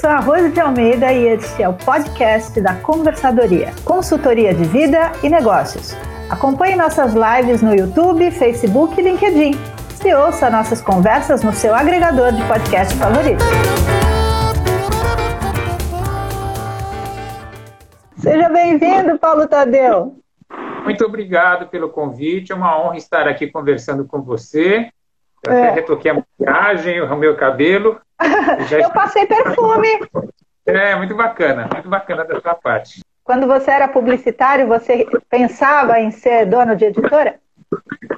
sou a Rose de Almeida e este é o podcast da Conversadoria, consultoria de vida e negócios. Acompanhe nossas lives no YouTube, Facebook e LinkedIn. E ouça nossas conversas no seu agregador de podcast favorito. Seja bem-vindo, Paulo Tadeu. Muito obrigado pelo convite. É uma honra estar aqui conversando com você. Eu é. até retoquei a maquiagem, o meu cabelo. Eu passei perfume. É, muito bacana, muito bacana da sua parte. Quando você era publicitário, você pensava em ser dono de editora?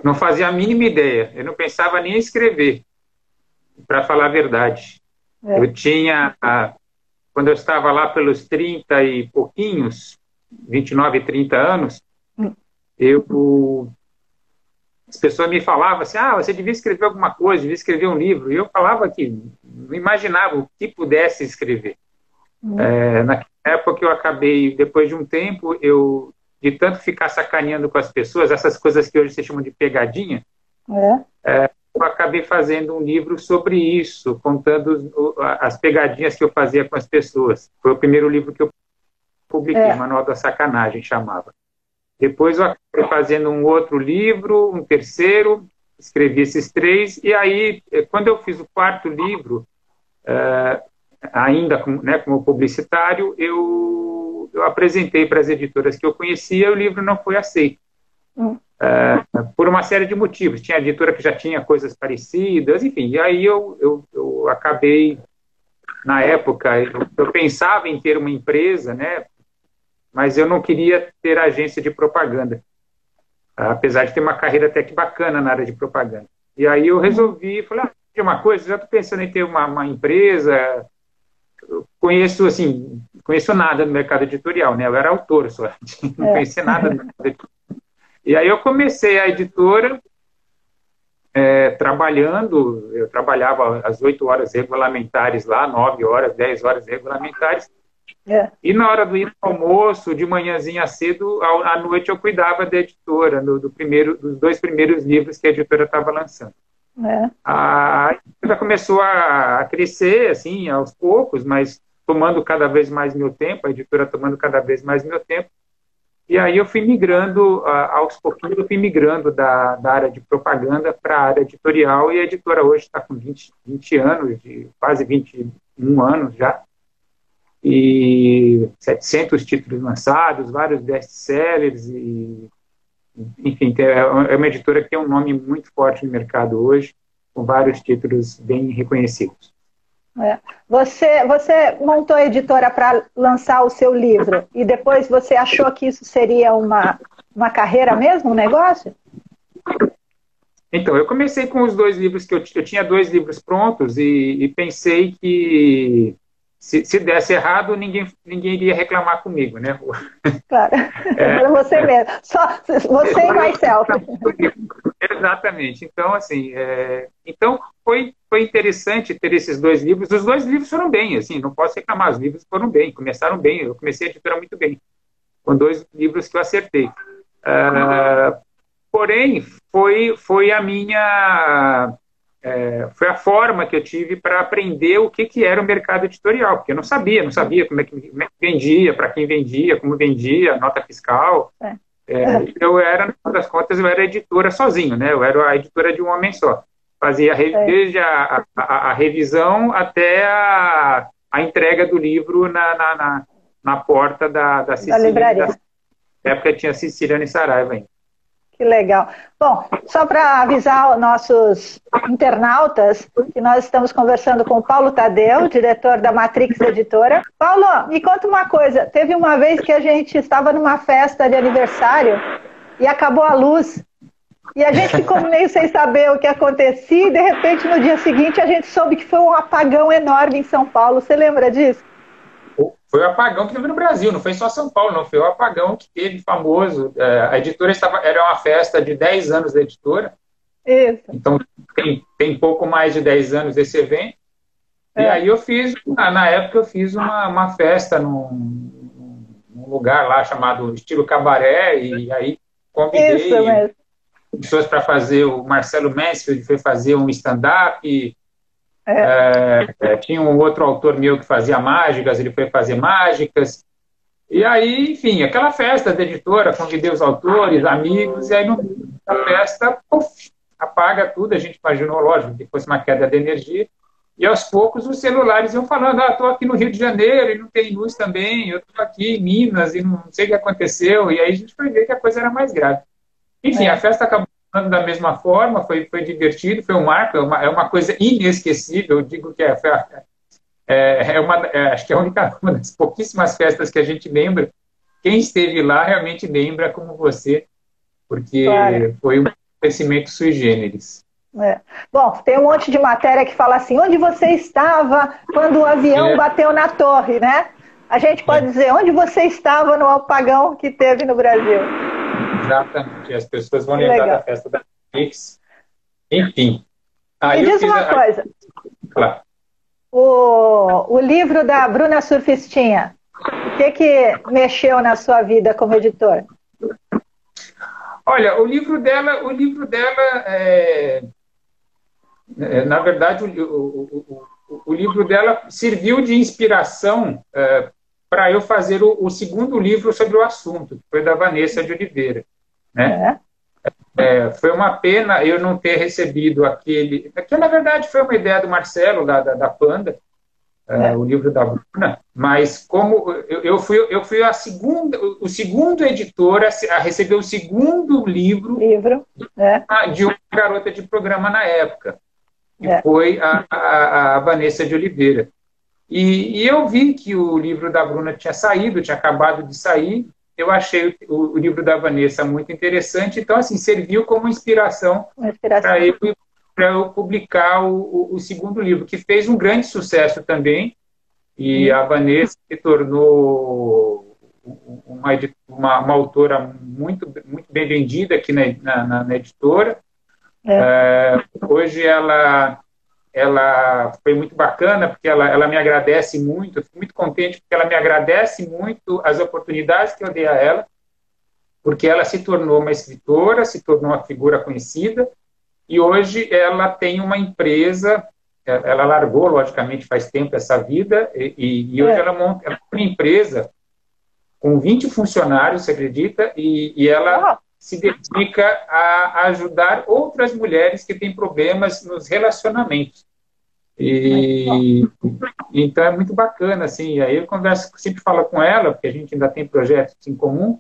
Não fazia a mínima ideia. Eu não pensava nem em escrever, para falar a verdade. É. Eu tinha, quando eu estava lá pelos 30 e pouquinhos, 29, 30 anos, hum. eu as pessoas me falavam assim, ah, você devia escrever alguma coisa, devia escrever um livro. E eu falava que não imaginava o que pudesse escrever. Uhum. É, naquela época eu acabei, depois de um tempo, eu de tanto ficar sacaneando com as pessoas, essas coisas que hoje se chamam de pegadinha, é. É, eu acabei fazendo um livro sobre isso, contando as pegadinhas que eu fazia com as pessoas. Foi o primeiro livro que eu publiquei, é. Manual da Sacanagem, chamava. Depois eu acabei fazendo um outro livro, um terceiro, escrevi esses três, e aí, eh, quando eu fiz o quarto livro, uh, ainda com, né, como publicitário, eu, eu apresentei para as editoras que eu conhecia e o livro não foi aceito. Uh, por uma série de motivos. Tinha editora que já tinha coisas parecidas, enfim. E aí eu, eu, eu acabei, na época, eu, eu, pensava em ter uma empresa, né, mas eu não queria ter agência de propaganda, apesar de ter uma carreira até que bacana na área de propaganda. E aí eu resolvi, falei, ah, de uma coisa, já estou pensando em ter uma, uma empresa, eu conheço, assim, conheço nada no mercado editorial, né? Eu era autor só, não é. conhecia nada no mercado editorial. E aí eu comecei a editora, é, trabalhando, eu trabalhava às oito horas regulamentares lá, nove horas, dez horas regulamentares, é. E na hora do ir almoço, de manhãzinha cedo, à noite eu cuidava da editora, do, do primeiro, dos dois primeiros livros que a editora estava lançando. É. A editora começou a, a crescer, assim, aos poucos, mas tomando cada vez mais meu tempo, a editora tomando cada vez mais meu tempo. E aí eu fui migrando, aos pouquinhos, eu fui migrando da, da área de propaganda para a área editorial, e a editora hoje está com 20, 20 anos, de, quase 21 anos já e 700 títulos lançados, vários best-sellers e enfim, é, é uma editora que tem um nome muito forte no mercado hoje, com vários títulos bem reconhecidos. É. Você, você montou a editora para lançar o seu livro e depois você achou que isso seria uma, uma carreira mesmo, um negócio? Então, eu comecei com os dois livros que eu, eu tinha dois livros prontos e, e pensei que se, se desse errado, ninguém, ninguém iria reclamar comigo, né? Claro, é, você mesmo. Só você e myself. Exatamente. Então, assim, é, então foi, foi interessante ter esses dois livros. Os dois livros foram bem, assim, não posso reclamar, os livros foram bem, começaram bem. Eu comecei a editora muito bem, com dois livros que eu acertei. Uh, porém, foi, foi a minha é, foi a forma que eu tive para aprender o que, que era o mercado editorial, porque eu não sabia, não sabia como é que, como é que vendia, para quem vendia, como vendia, nota fiscal. É. É, eu era, no final das contas, eu era editora sozinho, né? Eu era a editora de um homem só. Fazia é. desde a, a, a, revisão até a, a entrega do livro na, na, na, na porta da, da Sicília. Da livraria. Na época tinha Siciliana e Saraiva ainda. Que legal. Bom, só para avisar nossos internautas que nós estamos conversando com o Paulo Tadeu, diretor da Matrix Editora. Paulo, me conta uma coisa. Teve uma vez que a gente estava numa festa de aniversário e acabou a luz. E a gente ficou meio sem saber o que acontecia e de repente no dia seguinte a gente soube que foi um apagão enorme em São Paulo. Você lembra disso? Foi o apagão que teve no Brasil, não foi só São Paulo, não, foi o apagão que teve famoso. É, a editora estava, era uma festa de 10 anos da editora. Isso. Então tem, tem pouco mais de 10 anos esse evento. É. E aí eu fiz, na época eu fiz uma, uma festa num, num lugar lá chamado Estilo Cabaré, e aí convidei pessoas para fazer, o Marcelo Mansfield foi fazer um stand-up, É. É, tinha um outro autor meu que fazia mágicas, ele foi fazer mágicas. E aí, enfim, aquela festa da editora, convidei os autores, amigos, e aí no, na festa, puff, apaga tudo. A gente imaginou, lógico, que fosse uma queda de energia. E aos poucos os celulares iam falando: ah, estou aqui no Rio de Janeiro e não tem luz também, eu estou aqui em Minas e não sei o que aconteceu. E aí a gente foi ver que a coisa era mais grave. Enfim, é. a festa acabou da mesma forma, foi, foi divertido, foi um marco, é uma, é uma coisa inesquecível. Eu digo que é, é, é uma, é, acho que é a única, uma das pouquíssimas festas que a gente lembra. Quem esteve lá realmente lembra como você, porque claro. foi um acontecimento sui generis. É. Bom, tem um monte de matéria que fala assim, onde você estava quando o avião é. bateu na torre, né? A gente pode é. dizer, onde você estava no apagão que teve no Brasil? Exatamente, as pessoas vão que lembrar legal. da festa da Netflix. Enfim. Aí Me diz uma a... coisa. Claro. O, o livro da Bruna Surfistinha, o que, que mexeu na sua vida como editor? Olha, o livro dela, o livro dela é, é, na verdade, o, o, o, o, livro dela serviu de inspiração é, para eu fazer o, segundo livro sobre o assunto, que foi da Vanessa de Oliveira. Né? É. é. foi uma pena eu não ter recebido aquele. Que na verdade foi uma ideia do Marcelo, da, da, da Panda, é. é. o livro da Bruna, mas como eu, eu, fui, eu fui a segunda, o segundo editor a, a receber o segundo livro, livro é. de uma garota de programa na época que é. foi a, a, a, Vanessa de Oliveira. E, e, eu vi que o livro da Bruna tinha saído, tinha acabado de sair. Eu achei o, o livro da Vanessa muito interessante, então, assim, serviu como inspiração, inspiração. para eu, eu, publicar o, o, segundo livro, que fez um grande sucesso também. E hum. a Vanessa se tornou uma, uma, uma, autora muito, muito bem vendida aqui na, na, na editora. É. É, hoje ela ela foi muito bacana porque ela, ela me agradece muito, eu fico muito contente porque ela me agradece muito as oportunidades que eu dei a ela, porque ela se tornou uma escritora, se tornou uma figura conhecida e hoje ela tem uma empresa, é, ela largou logicamente faz tempo essa vida e, e hoje é. ela monta uma empresa com 20 funcionários, você acredita? E, e ela se dedica a ajudar outras mulheres que têm problemas nos relacionamentos. E então é muito bacana, assim. Aí eu converso, sempre falo com ela, porque a gente ainda tem projetos em comum,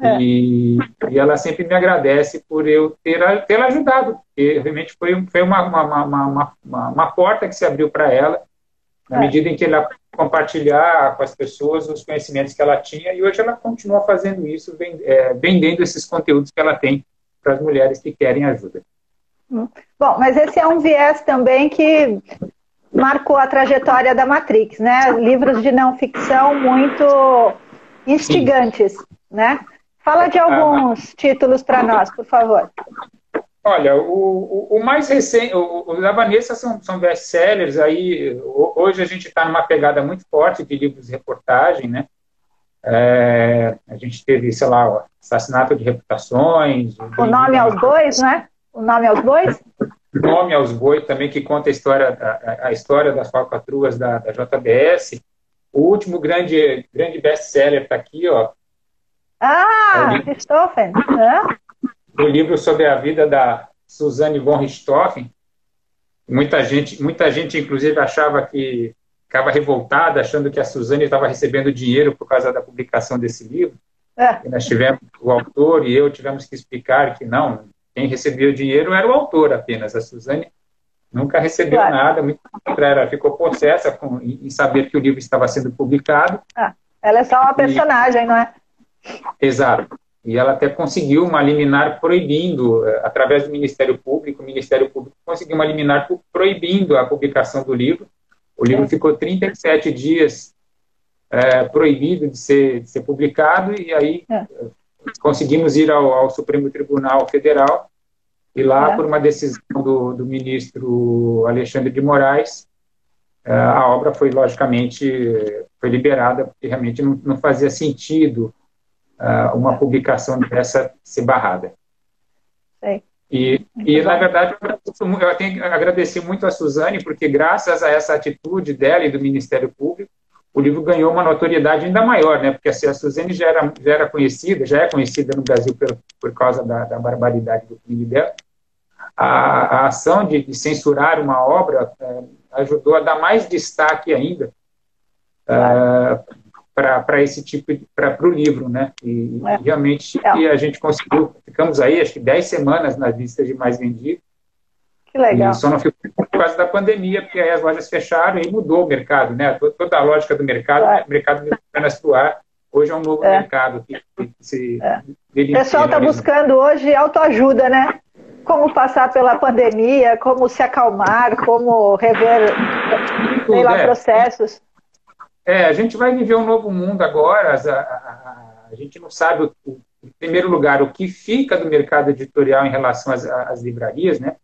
é. e, e, ela sempre me agradece por eu ter, ter ajudado, porque realmente foi, foi uma, uma, uma, uma, uma porta que se abriu para ela, na é. medida em que ela compartilhar com as pessoas os conhecimentos que ela tinha e hoje ela continua fazendo isso, é, vendendo esses conteúdos que ela tem para as mulheres que querem ajuda. Hum. Bom, mas esse é um viés também que marcou a trajetória da Matrix, né? Livros de não ficção muito instigantes, Sim. né? Fala de alguns títulos para nós, por favor. Olha, o, o, o mais recente, o, o, da Vanessa são, são best-sellers, aí hoje a gente está numa pegada muito forte de livros de reportagem, né? É, a gente teve, sei lá, assassinato de reputações. O nome aos bois, né? O nome aos bois? O nome aos bois também, que conta a história, a, a história das falcatruas da, da JBS. O último grande, grande best-seller está aqui, ó. Ah, é Christopher. É? O livro sobre a vida da Suzanne von Richthofen. Muita gente, muita gente, inclusive, achava que ficava revoltada, achando que a Suzane estava recebendo dinheiro por causa da publicação desse livro. É. nós tivemos, o autor e eu tivemos que explicar que não, quem recebeu o dinheiro era o autor apenas. A Suzane nunca recebeu claro. nada, muito contrário, ela ficou possessa com, em saber que o livro estava sendo publicado. Ah, ela é só uma personagem, e... não é? Exato e ela até conseguiu uma liminar proibindo, eh, através do Ministério Público, o Ministério Público conseguiu uma liminar proibindo a publicação do livro. O livro é. ficou 37 dias é, proibido de ser, de ser publicado, e aí é. conseguimos ir ao, ao, Supremo Tribunal Federal, e lá, é. por uma decisão do, do ministro Alexandre de Moraes, a obra foi, logicamente, foi liberada, porque realmente não, não fazia sentido uh, uma publicação dessa ser barrada. E, e na verdade, eu tenho que agradecer muito a Suzane, porque graças a essa atitude dela e do Ministério Público, o livro ganhou uma notoriedade ainda maior, né? Porque assim, a Suzane já era, já era conhecida, já é conhecida no Brasil por, por causa da, da barbaridade do crime dela. A, a ação de, de, censurar uma obra é, ajudou a dar mais destaque ainda é, para esse tipo para o livro, né? E, é. realmente é. a gente conseguiu, ficamos aí acho que 10 semanas na lista de mais vendidos. Que legal. E só não ficou por causa da pandemia, porque aí as lojas fecharam e mudou o mercado, né? Toda a lógica do mercado, claro. o mercado de apenas para o ar, hoje é um novo é. mercado. Que, que se é. O pessoal está buscando hoje autoajuda, né? Como passar pela pandemia, como se acalmar, como rever, sei lá, é. processos. É, a gente vai viver um novo mundo agora. A, a, a gente não sabe, o, em primeiro lugar, o que fica do mercado editorial em relação às, às livrarias, né?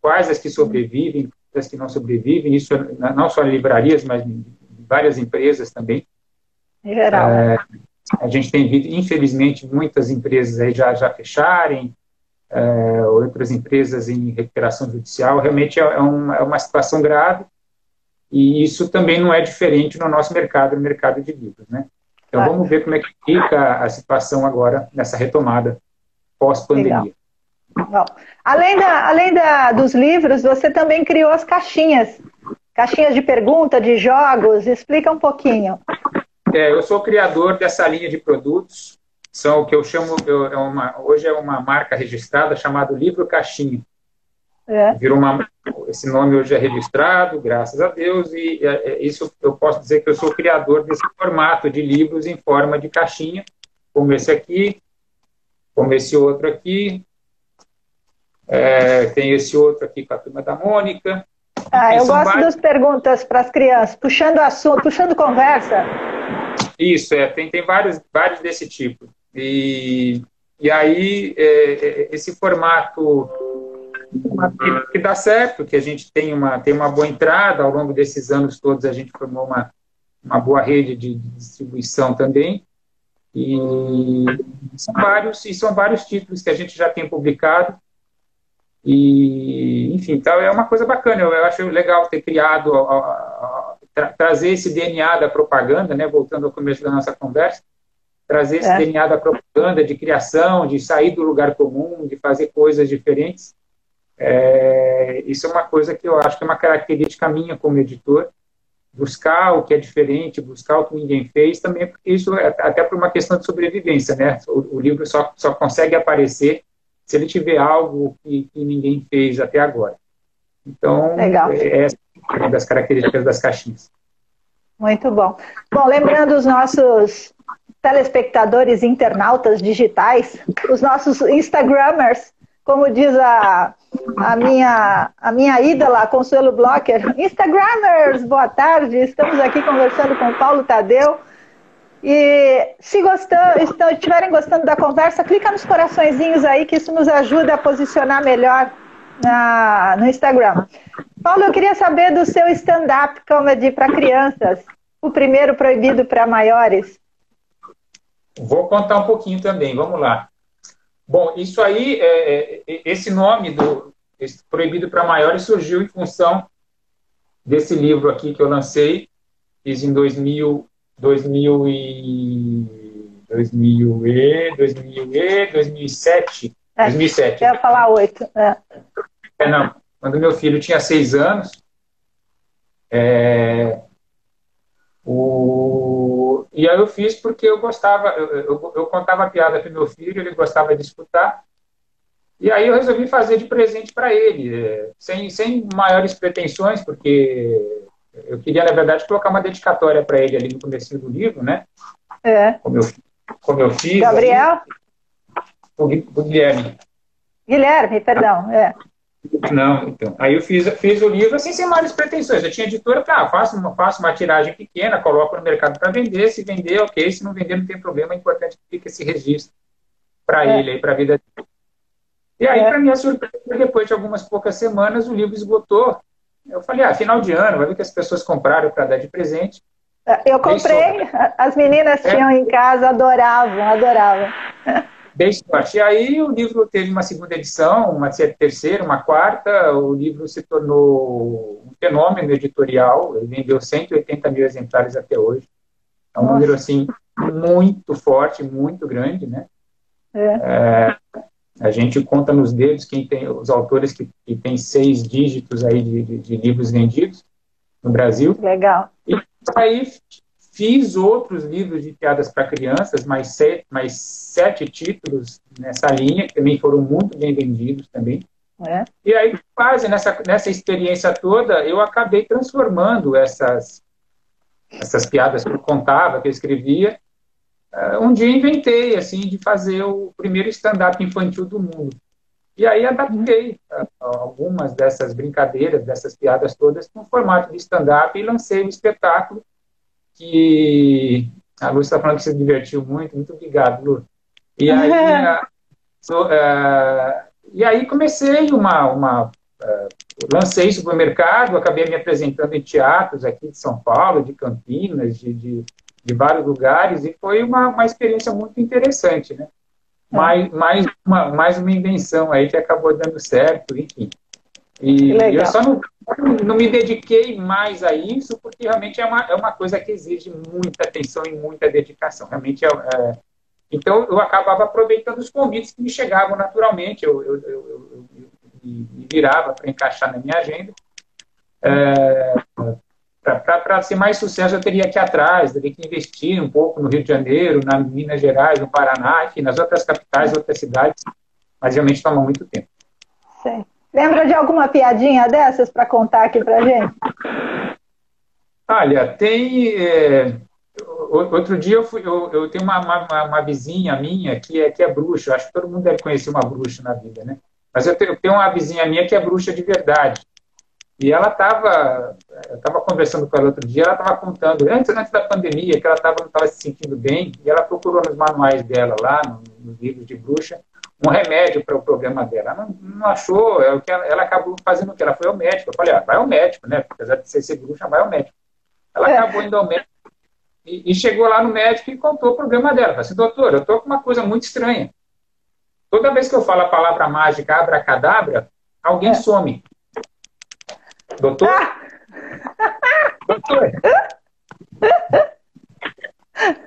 Quais as que sobrevivem, as que não sobrevivem. Isso não só em livrarias, mas em várias empresas também. Em geral. É, a gente tem visto, infelizmente, muitas empresas aí já, já fecharem, é, outras empresas em recuperação judicial. Realmente é, é uma, é uma situação grave e isso também não é diferente no nosso mercado, no mercado de livros, né? Então claro. vamos ver como é que fica a situação agora nessa retomada pós-pandemia. Além, da, além da, dos livros, você também criou as caixinhas. Caixinhas de pergunta, de jogos. Explica um pouquinho. É, eu sou criador dessa linha de produtos. São o que eu chamo, eu, é uma, hoje é uma marca registrada chamada Livro Caixinha. É. Virou uma, esse nome hoje é registrado, graças a Deus, e é, isso eu posso dizer que eu sou criador desse formato de livros em forma de caixinha, como esse aqui, como esse outro aqui, é, tem esse outro aqui com a turma da Mônica. Ah, eu gosto vários... das perguntas para as crianças, puxando assunto, puxando conversa. Isso, é, tem, tem vários, vários desse tipo. E, e aí, é, é esse formato que, que, dá certo, que a gente tem uma, tem uma boa entrada, ao longo desses anos todos a gente formou uma, uma boa rede de, distribuição também, e são vários, e são vários títulos que a gente já tem publicado, e, enfim, então é uma coisa bacana, eu, eu acho legal ter criado, a, a, tra, trazer esse DNA da propaganda, né, voltando ao começo da nossa conversa, trazer esse é. DNA da propaganda, de criação, de sair do lugar comum, de fazer coisas diferentes, é, isso é uma coisa que eu acho que é uma característica minha como editor, buscar o que é diferente, buscar o que ninguém fez, também porque isso é até por uma questão de sobrevivência, né? O, o livro só, só consegue aparecer se ele tiver algo que, que ninguém fez até agora. Então, Legal. É, é uma das características das caixinhas. Muito bom. Bom, lembrando os nossos telespectadores internautas digitais, os nossos Instagramers, como diz a, a, minha, a minha ídola, Consuelo Blocker. Instagramers, boa tarde. Estamos aqui conversando com o Paulo Tadeu. E se gostar, estiverem gostando da conversa, clica nos coraçõezinhos aí, que isso nos ajuda a posicionar melhor na, no Instagram. Paulo, eu queria saber do seu stand-up comedy para crianças, o primeiro proibido para maiores. Vou contar um pouquinho também, vamos lá. Bom, isso aí, é, é, esse nome do esse Proibido para Maiores surgiu em função desse livro aqui que eu lancei, fiz em 2000, 2000 e, 2000 e, 2000 e 2007. É, 2007. Eu ia falar oito. É. é. não. Quando meu filho tinha seis anos, é, o... E aí eu fiz porque eu gostava, eu, eu, eu contava piada para meu filho, ele gostava de escutar. E aí eu resolvi fazer de presente para ele, é, sem, sem maiores pretensões, porque eu queria, na verdade, colocar uma dedicatória para ele ali no começo do livro, né? É. Como eu, como eu fiz. Gabriel? o, o Guilherme. Guilherme, perdão, é. Não, então. Aí eu fiz, fiz o livro assim, sem maiores pretensões. Eu tinha editora, tá, faço uma, faço uma tiragem pequena, coloco no mercado para vender. Se vender, ok. Se não vender, não tem problema. É importante que fique esse registro para é. ele, para a vida dele. E aí, é. para minha surpresa, depois de algumas poucas semanas, o livro esgotou. Eu falei, ah, final de ano, vai ver que as pessoas compraram para dar de presente. Eu comprei, as meninas é. tinham em casa, adoravam, adoravam. Dei sorte. E aí o livro teve uma segunda edição, uma terceira, uma quarta. O livro se tornou um fenômeno editorial. Ele vendeu 180 mil exemplares até hoje. É um Nossa. número, assim, muito forte, muito grande, né? É. É, a gente conta nos dedos quem tem os autores que, que têm seis dígitos aí de, de, de livros vendidos no Brasil. Legal. E aí fiz outros livros de piadas para crianças, mais sete, mais sete títulos nessa linha, que também foram muito bem vendidos também. É. E aí, quase nessa, nessa experiência toda, eu acabei transformando essas, essas piadas que eu contava, que eu escrevia. Uh, um dia inventei, assim, de fazer o primeiro stand-up infantil do mundo. E aí adaptei uh, algumas dessas brincadeiras, dessas piadas todas, no formato de stand-up e lancei um espetáculo que a Lu está falando que se divertiu muito, muito obrigado, Lu. E aí, a, so, uh, e aí comecei uma, uma uh, lancei isso para o mercado, acabei me apresentando em teatros aqui de São Paulo, de Campinas, de, de, de vários lugares, e foi uma, uma experiência muito interessante, né? É. Mais, mais, uma, mais uma invenção aí que acabou dando certo, enfim. E eu só não, não me dediquei mais a isso, porque realmente é uma, é uma coisa que exige muita atenção e muita dedicação. Realmente é, é então, eu acabava aproveitando os convites que me chegavam naturalmente, eu, eu, eu, eu me virava para encaixar na minha agenda. É, para ser mais sucesso, eu teria que ir atrás, teria que investir um pouco no Rio de Janeiro, na Minas Gerais, no Paraná, enfim, nas outras capitais, outras cidades, mas realmente toma muito tempo. Sim. Lembra de alguma piadinha dessas para contar aqui para gente? Olha, tem. É, outro dia eu, fui, eu, eu tenho uma, uma, uma, vizinha minha que é, que é bruxa. Acho que todo mundo deve conhecer uma bruxa na vida, né? Mas eu tenho, eu tenho uma vizinha minha que é bruxa de verdade. E ela estava, eu estava conversando com ela outro dia, ela estava contando, antes, antes da pandemia, que ela tava, não estava se sentindo bem, e ela procurou nos manuais dela lá, nos livros de bruxa, um remédio para o problema dela. Ela não, não achou, é o que ela, ela, acabou fazendo o que? Ela foi ao médico. Eu falei, ah, vai ao médico, né? Apesar de ser, ser bruxa, vai ao médico. Ela é. acabou indo ao médico e, e, chegou lá no médico e contou o problema dela. Falei assim, doutor, eu estou com uma coisa muito estranha. Toda vez que eu falo a palavra mágica, abracadabra, alguém é. some. Doutor? Ah. Doutor?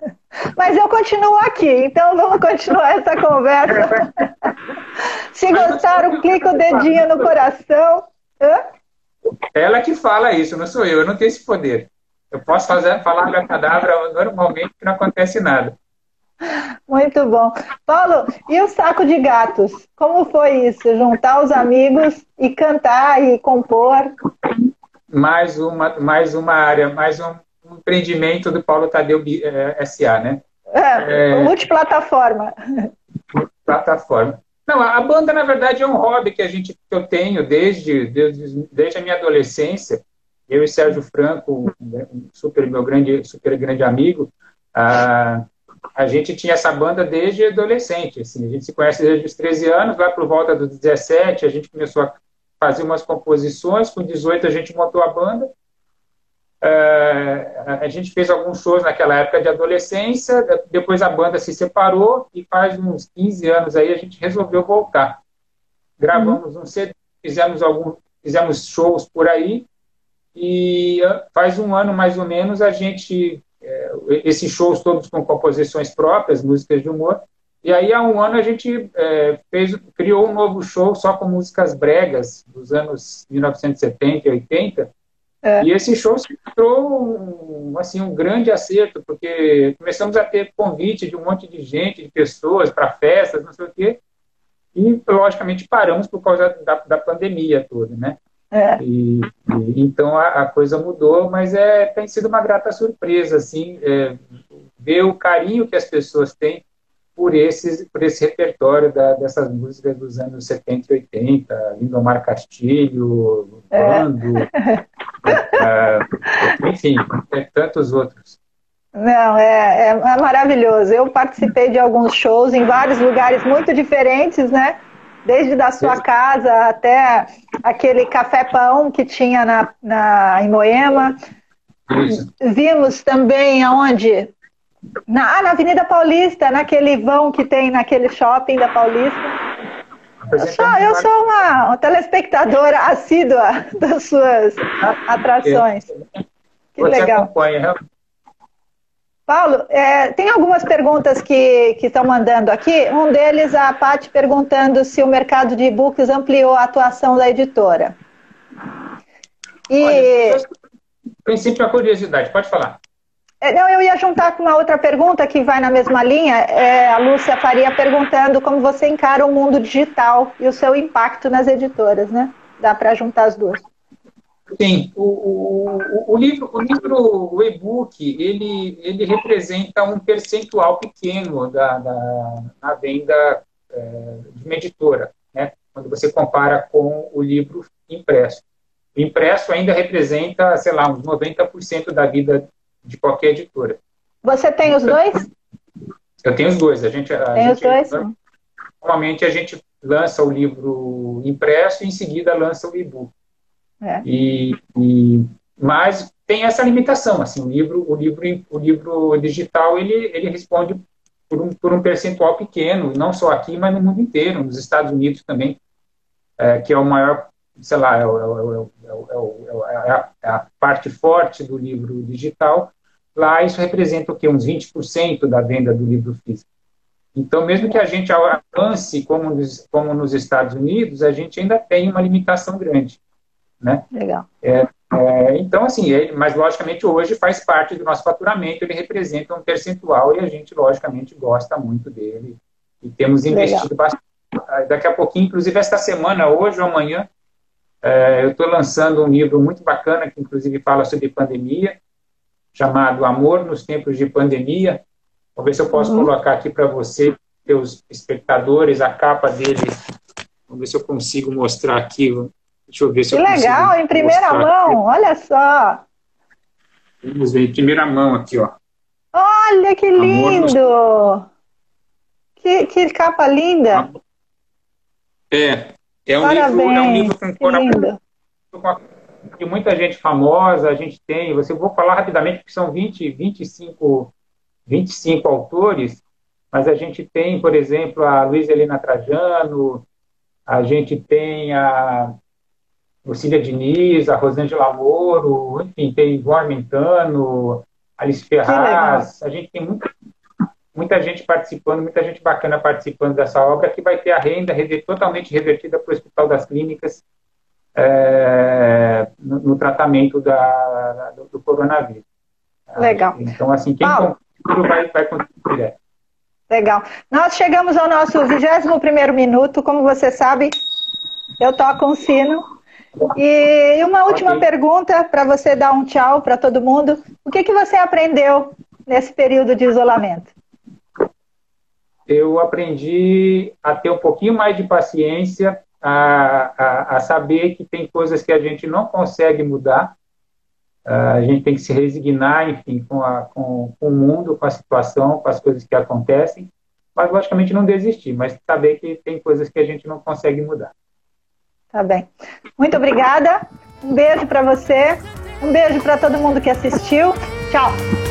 Mas eu continuo aqui, então vamos continuar essa conversa. Se gostaram, clica o dedinho no coração. Hã? Ela que fala isso, não sou eu, eu não tenho esse poder. Eu posso fazer, falar a cadabra normalmente que não acontece nada. Muito bom. Paulo, e o saco de gatos? Como foi isso? Juntar os amigos e cantar e compor? Mais uma, mais uma área, mais um um empreendimento do Paulo Tadeu é, SA, né? É, é, multiplataforma. Plataforma. Não, a banda, na verdade, é um hobby que a gente que eu tenho desde, desde, desde a minha adolescência. Eu e Sérgio Franco, um super, meu grande, super grande amigo, a, a gente tinha essa banda desde adolescente. Assim, a gente se conhece desde os 13 anos, lá por volta dos 17, a gente começou a fazer umas composições, com 18 a gente montou a banda, Uh, a gente fez alguns shows naquela época de adolescência, depois a banda se separou e faz uns 15 anos aí a gente resolveu voltar. Gravamos uhum. um CD, fizemos, algum, fizemos shows por aí e faz um ano mais ou menos a gente, é, esses shows todos com composições próprias, músicas de humor, e aí há um ano a gente é, fez, criou um novo show só com músicas bregas dos anos 1970 e 80, é. E esse show se mostrou um, assim, um grande acerto, porque começamos a ter convite de um monte de gente, de pessoas, para festas, não sei o quê, e logicamente paramos por causa da, da pandemia toda, né? É. E, e, então a, a, coisa mudou, mas é, tem sido uma grata surpresa, assim, é, ver o carinho que as pessoas têm por, esses, por esse repertório da, dessas músicas dos anos 70 e 80, Lindomar Castilho, Bando, é. é, enfim, tantos outros. Não, é, é, é, maravilhoso. Eu participei de alguns shows em vários lugares muito diferentes, né? Desde da sua casa até aquele café-pão que tinha na, na, em Moema. Isso. Vimos também aonde Na, ah, na Avenida Paulista, naquele vão que tem naquele shopping da Paulista. Eu sou, eu sou uma, uma telespectadora assídua das suas atrações. Que Você legal. Acompanha, Paulo, é, tem algumas perguntas que, que estão mandando aqui. Um deles, a Paty perguntando se o mercado de e-books ampliou a atuação da editora. E... Olha, princípio, a curiosidade, pode falar. É, não, eu ia juntar com uma outra pergunta que vai na mesma linha. É, a Lúcia Faria perguntando como você encara o mundo digital e o seu impacto nas editoras, né? Dá para juntar as duas. Sim, o, o, o, livro, o livro, o e-book, ele, ele representa um percentual pequeno da, da, da venda é, de uma editora, né? quando você compara com o livro impresso. O impresso ainda representa, sei lá, uns 90% da vida de qualquer editora. Você tem os dois? Eu tenho os dois. A gente, a tem gente, os dois? Normalmente a gente lança o livro impresso e em seguida lança o e-book. É. E, e, mas tem essa limitação, assim, o livro, o livro, o livro digital ele, ele responde por um, por um percentual pequeno, não só aqui, mas no mundo inteiro, nos Estados Unidos também, é, que é o maior, sei lá, é, o, é, a, é a parte forte do livro digital. Lá isso representa o que uns 20% da venda do livro físico. Então, mesmo que a gente avance como nos, como nos Estados Unidos, a gente ainda tem uma limitação grande. Né? Legal. É, é, então, assim, ele, mas logicamente hoje faz parte do nosso faturamento, ele representa um percentual e a gente, logicamente, gosta muito dele e temos investido Legal. bastante. Ah, daqui a pouquinho, inclusive esta semana, hoje ou amanhã, é, eu estou lançando um livro muito bacana que, inclusive, fala sobre pandemia, chamado Amor nos Tempos de Pandemia. Vou ver se eu posso uhum. colocar aqui para você, seus espectadores, a capa dele. Vamos ver se eu consigo mostrar aqui Deixa eu ver se que eu legal, em primeira mão, aqui. olha só. Vamos ver, em primeira mão aqui, ó. Olha que lindo! Que, que capa linda! É, é um Parabéns, livro, é um livro com cor de muita gente famosa, a gente tem, você vou falar rapidamente porque são 20, 25, 25 autores, mas a gente tem, por exemplo, a Luiz Helena Trajano, a gente tem a Lucília Diniz, a Rosângela Moro, enfim, tem João Armentano, Alice Ferraz, a gente tem muita, muita gente participando, muita gente bacana participando dessa obra, que vai ter a renda totalmente revertida para o Hospital das Clínicas é, no, no, tratamento da, do, do, coronavírus. Legal. Então, assim, quem Paulo, vai, vai contribuir. Legal. Nós chegamos ao nosso 21 minuto. Como você sabe, eu toco um sino e uma última okay. pergunta para você dar um tchau para todo mundo. O que, que você aprendeu nesse período de isolamento? Eu aprendi a ter um pouquinho mais de paciência, a, a, a saber que tem coisas que a gente não consegue mudar, a gente tem que se resignar, enfim, com, a, com, com, o mundo, com a situação, com as coisas que acontecem, mas logicamente não desistir, mas saber que tem coisas que a gente não consegue mudar. Tá bem. Muito obrigada. Um beijo para você. Um beijo para todo mundo que assistiu. Tchau.